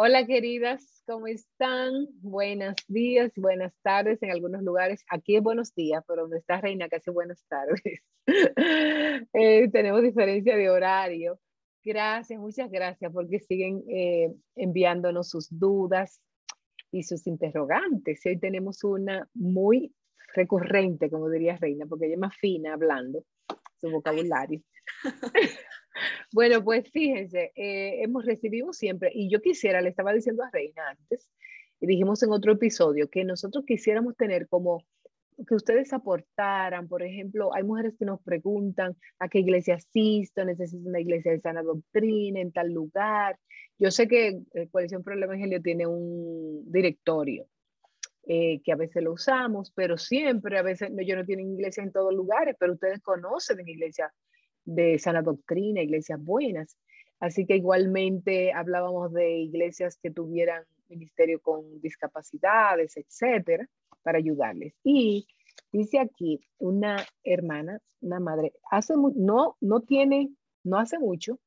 Hola queridas, ¿cómo están? Buenos días, buenas tardes en algunos lugares. Aquí es buenos días, pero donde está Reina casi buenas tardes. Eh, tenemos diferencia de horario. Gracias, muchas gracias porque siguen eh, enviándonos sus dudas y sus interrogantes. Hoy tenemos una muy recurrente, como diría Reina, porque ella es más fina hablando, su vocabulario. bueno, pues fíjense, eh, hemos recibido siempre, y yo quisiera, le estaba diciendo a Reina antes, y dijimos en otro episodio, que nosotros quisiéramos tener como que ustedes aportaran, por ejemplo, hay mujeres que nos preguntan a qué iglesia asisto, necesito una iglesia de sana doctrina en tal lugar. Yo sé que eh, Coalición Pro el Evangelio tiene un directorio eh, que a veces lo usamos, pero siempre, a veces yo no tienen iglesia en todos lugares, pero ustedes conocen iglesias de sana doctrina, iglesias buenas. Así que igualmente hablábamos de iglesias que tuvieran ministerio con discapacidades, etcétera, para ayudarles. Y dice aquí una hermana, una madre, hace no, no tiene, no hace mucho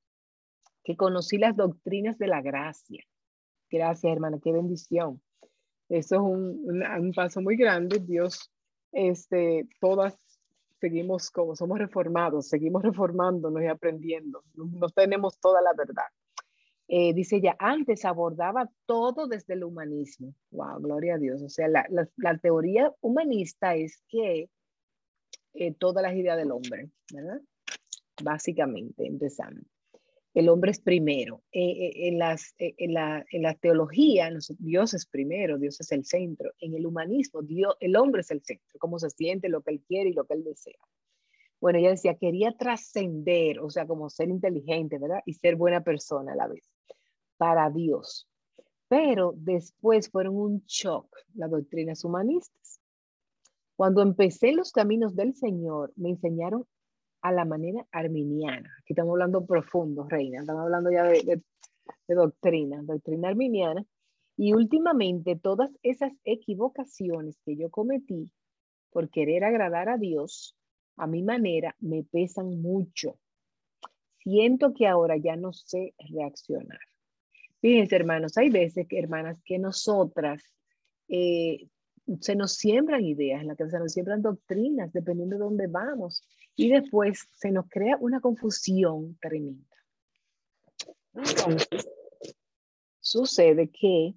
que conocí las doctrinas de la gracia. Gracias, hermana, qué bendición. Eso es un, un, paso muy grande. Dios, este, todas seguimos como somos reformados, seguimos reformándonos y aprendiendo. No, tenemos toda la verdad. Eh, dice ella, antes abordaba todo desde el humanismo. Wow, gloria a Dios. O sea, la, la, teoría humanista es que eh, todas las ideas del hombre, ¿verdad? Básicamente, empezando el hombre es primero. Eh, eh, en, las, eh, en, la, en, la, teología, Dios es primero, Dios es el centro. En el humanismo, Dios, el hombre es el centro, cómo se siente, lo que él quiere y lo que él desea. Bueno, ella decía, quería trascender, o sea, como ser inteligente, ¿verdad? Y ser buena persona a la vez, para Dios. Pero después fueron un shock las doctrinas humanistas. Cuando empecé los caminos del Señor, me enseñaron a la manera arminiana. Aquí estamos hablando profundo, reina, estamos hablando ya de, doctrina, doctrina arminiana. Y últimamente todas esas equivocaciones que yo cometí por querer agradar a Dios, a mi manera, me pesan mucho. Siento que ahora ya no sé reaccionar. Fíjense, hermanos, hay veces que, hermanas, que nosotras eh, se nos siembran ideas, en la que se nos siembran doctrinas, dependiendo de dónde vamos y después se nos crea una confusión tremenda. Entonces, sucede que,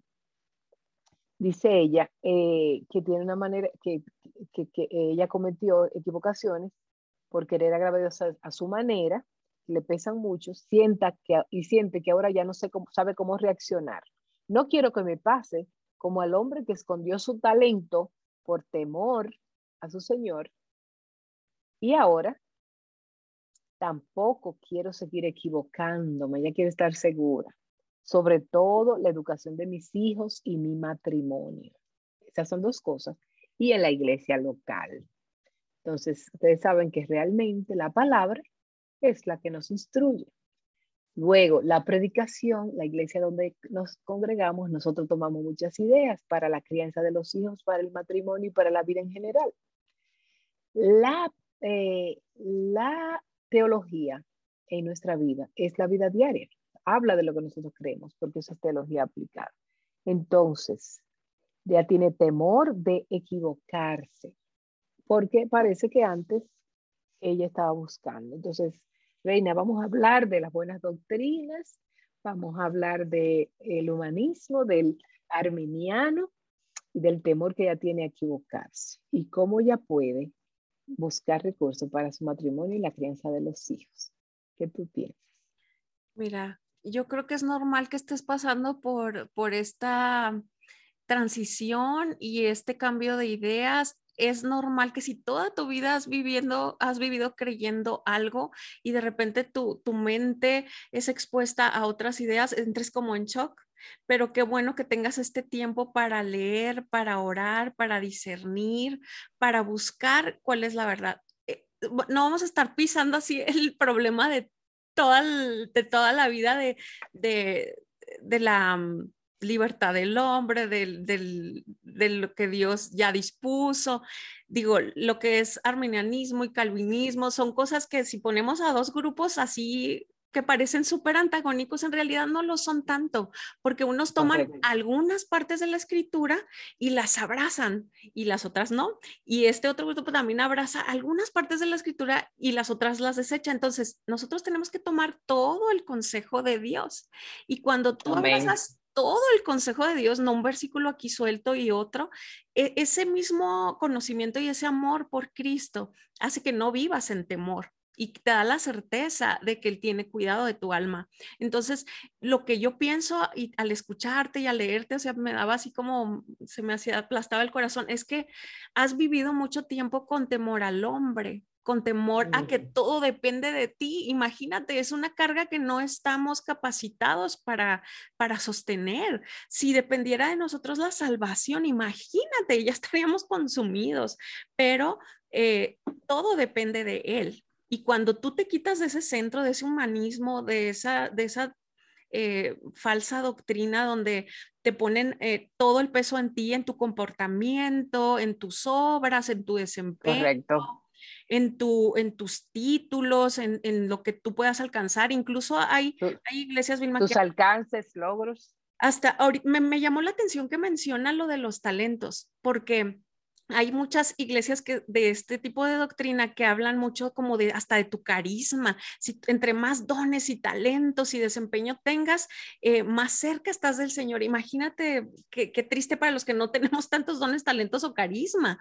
dice ella, eh, que tiene una manera, que, que, ella cometió equivocaciones por querer agradar a, a, su manera, le pesan mucho, sienta que, y siente que ahora ya no sabe cómo reaccionar. No quiero que me pase como al hombre que escondió su talento por temor a su Señor y ahora tampoco quiero seguir equivocándome, ya quiero estar segura. Sobre todo la educación de mis hijos y mi matrimonio. Esas son dos cosas. Y en la iglesia local. Entonces, ustedes saben que realmente la palabra es la que nos instruye. Luego, la predicación, la iglesia donde nos congregamos, nosotros tomamos muchas ideas para la crianza de los hijos, para el matrimonio y para la vida en general. La eh, la teología en nuestra vida es la vida diaria. Habla de lo que nosotros creemos, porque esa es teología aplicada. Entonces, ya tiene temor de equivocarse, porque parece que antes ella estaba buscando. Entonces, Reina, vamos a hablar de las buenas doctrinas, vamos a hablar del el humanismo, del arminiano y del temor que ella tiene a equivocarse y cómo ella puede buscar recursos para su matrimonio y la crianza de los hijos. ¿Qué tú piensas? Mira, yo creo que es normal que estés pasando por, por esta transición y este cambio de ideas. Es normal que si toda tu vida has, viviendo, has vivido creyendo algo y de repente tu, tu mente es expuesta a otras ideas, entres como en shock pero qué bueno que tengas este tiempo para leer, para orar, para discernir, para buscar cuál es la verdad. Eh, no vamos a estar pisando así el problema de toda, de toda la vida de, de, de la mm, libertad del hombre, del, del, de lo que Dios ya dispuso. Digo, lo que es arminianismo y calvinismo son cosas que si ponemos a dos grupos así que parecen súper antagónicos, en realidad no lo son tanto, porque unos toman algunas partes de la escritura y las abrazan y las otras no. Y este otro grupo también abraza algunas partes de la escritura y las otras las desecha. Entonces, nosotros tenemos que tomar todo el consejo de Dios. Y cuando tú abrazas todo el consejo de Dios, no un versículo aquí suelto y otro, e, ese mismo conocimiento y ese amor por Cristo hace que no vivas en temor y te da la certeza de que Él tiene cuidado de tu alma. Entonces, lo que yo pienso y al escucharte y al leerte, o sea, me daba así como, se me hacía, aplastaba el corazón, es que has vivido mucho tiempo con temor al hombre, con temor a que todo depende de ti. Imagínate, es una carga que no estamos capacitados para, para sostener. Si dependiera de nosotros la salvación, imagínate, ya estaríamos consumidos, pero eh, todo depende de Él. Y cuando tú te quitas de ese centro, de ese humanismo, de esa, de esa eh, falsa doctrina donde te ponen eh, todo el peso en ti, en tu comportamiento, en tus obras, en tu desempeño. Correcto en, tu, en tus títulos, en, en lo que tú puedas alcanzar. Incluso hay, hay iglesias, Vilma, Tus alcances, logros. Hasta me, me llamó la atención que menciona lo de los talentos, porque hay muchas iglesias que de este tipo de doctrina que hablan mucho como de hasta de tu carisma. Si entre más dones y talentos y desempeño tengas, eh, más cerca estás del Señor. Imagínate qué, qué, triste para los que no tenemos tantos dones, talentos o carisma.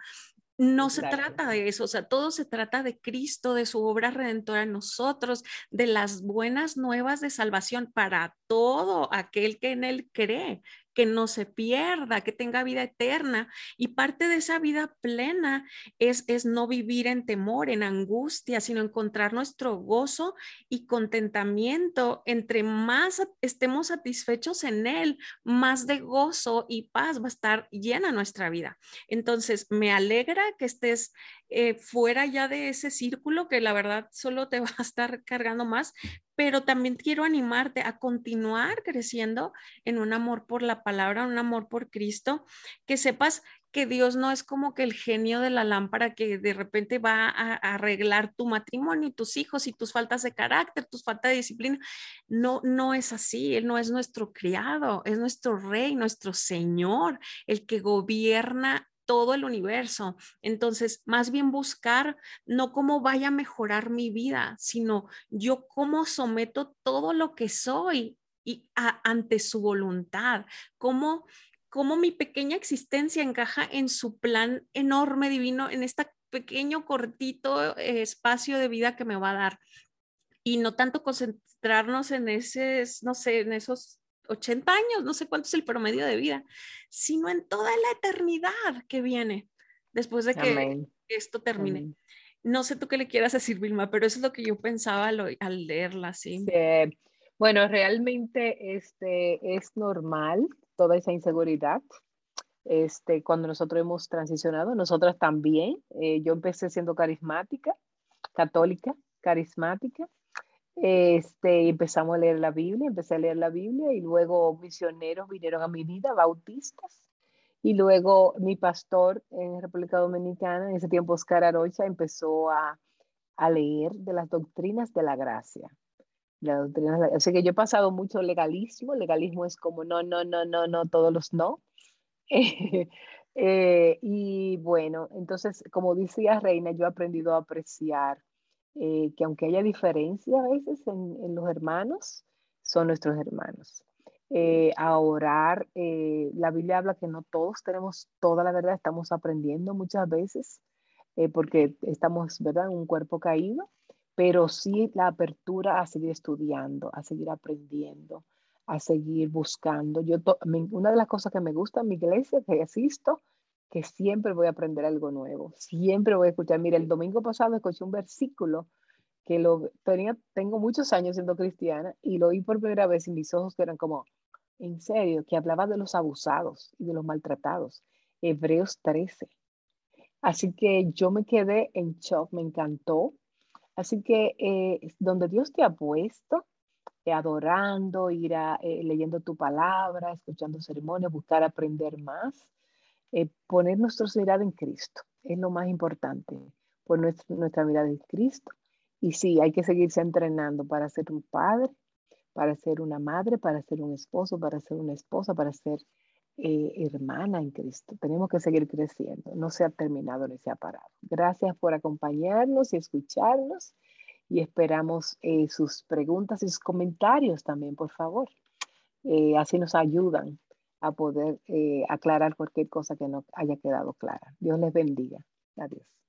No se trata de eso, o sea, todo se trata de Cristo, de su obra redentora en nosotros, de las buenas nuevas de salvación para todo aquel que en Él cree que no se pierda, que tenga vida eterna. Y parte de esa vida plena es, es no vivir en temor, en angustia, sino encontrar nuestro gozo y contentamiento. Entre más estemos satisfechos en Él, más de gozo y paz va a estar llena nuestra vida. Entonces, me alegra que estés eh, fuera ya de ese círculo que la verdad solo te va a estar cargando más, pero también quiero animarte a continuar creciendo en un amor por la palabra, un amor por Cristo, que sepas que Dios no es como que el genio de la lámpara que de repente va a, arreglar tu matrimonio tus hijos y tus faltas de carácter, tus faltas de disciplina. No, no es así. Él no es nuestro criado, es nuestro rey, nuestro Señor, el que gobierna todo el universo. Entonces, más bien buscar no cómo vaya a mejorar mi vida, sino yo cómo someto todo lo que soy y ante su voluntad, cómo, cómo mi pequeña existencia encaja en su plan enorme, divino, en este pequeño, cortito eh, espacio de vida que me va a dar. Y no tanto concentrarnos en ese, no sé, en esos 80 años, no sé cuánto es el promedio de vida, sino en toda la eternidad que viene después de que esto termine. No sé tú qué le quieras decir, Vilma, pero eso es lo que yo pensaba al, leerla, ¿sí? Bueno, realmente este, es normal toda esa inseguridad. Este, cuando nosotros hemos transicionado, nosotras también. Eh, yo empecé siendo carismática, católica, carismática, este, empezamos a leer la Biblia, empecé a leer la Biblia y luego misioneros vinieron a mi vida, bautistas. Y luego mi pastor en República Dominicana, en ese tiempo Oscar Arocha, empezó a, a leer de las doctrinas de la gracia. La doctrina, o sea que yo he pasado mucho legalismo, legalismo es como no, no, no, no, no, todos los no. eh, y bueno, entonces, como decía Reina, yo he aprendido a apreciar eh, que aunque haya diferencia a veces en, los hermanos, son nuestros hermanos. Eh, a orar, eh, la Biblia habla que no todos tenemos toda la verdad, estamos aprendiendo muchas veces, porque estamos, ¿verdad?, en un cuerpo caído, pero sí la apertura a seguir estudiando, a seguir aprendiendo, a seguir buscando. Yo una de las cosas que me gusta en mi iglesia, que asisto, que siempre voy a aprender algo nuevo, siempre voy a escuchar. Mira, el domingo pasado escuché un versículo que lo tenía, tengo muchos años siendo cristiana y lo oí por primera vez y mis ojos eran como, en serio, que hablaba de los abusados y de los maltratados. Hebreos 13. Así que yo me quedé en shock, me encantó. Así que eh, donde Dios te ha puesto, eh, adorando, ir eh, leyendo tu palabra, escuchando ceremonias, buscar aprender más, eh, poner nuestra mirada en Cristo es lo más importante, poner nuestra, mirada en Cristo Y sí, hay que seguirse entrenando para ser un padre, para ser una madre, para ser un esposo, para ser una esposa, para ser eh, hermana en Cristo. Tenemos que seguir creciendo. No se ha terminado ni se ha parado. Gracias por acompañarnos y escucharnos y esperamos eh, sus preguntas y sus comentarios también, por favor. Eh, así nos ayudan a poder aclarar cualquier cosa que no haya quedado clara. Dios les bendiga. Adiós.